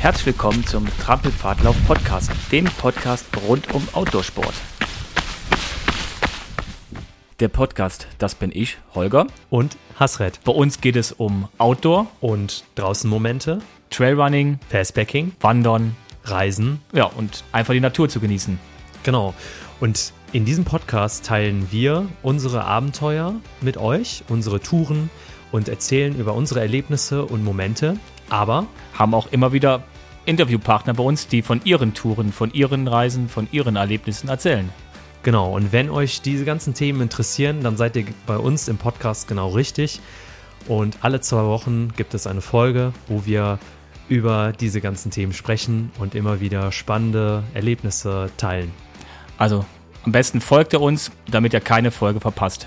Herzlich willkommen zum Trampelpfadlauf Podcast, dem Podcast rund um Outdoorsport. Der Podcast, das bin ich, Holger. Und Hasret. Bei uns geht es um Outdoor, Und draußen Momente, Trailrunning, Fastbacking, Wandern, Reisen. ja, und einfach die Natur zu genießen. Genau. Und in diesem Podcast teilen wir unsere Abenteuer mit euch, unsere Touren und erzählen über unsere Erlebnisse und Momente. Aber Haben auch immer wieder Interviewpartner bei uns, die von ihren Touren, von ihren Reisen, von ihren Erlebnissen erzählen. genau, und wenn euch diese ganzen Themen interessieren, dann seid ihr bei uns im Podcast genau richtig. Und alle zwei Wochen gibt es eine Folge, wo wir über diese ganzen Themen sprechen und immer wieder spannende Erlebnisse teilen. Also am besten folgt ihr uns, damit ihr keine Folge verpasst.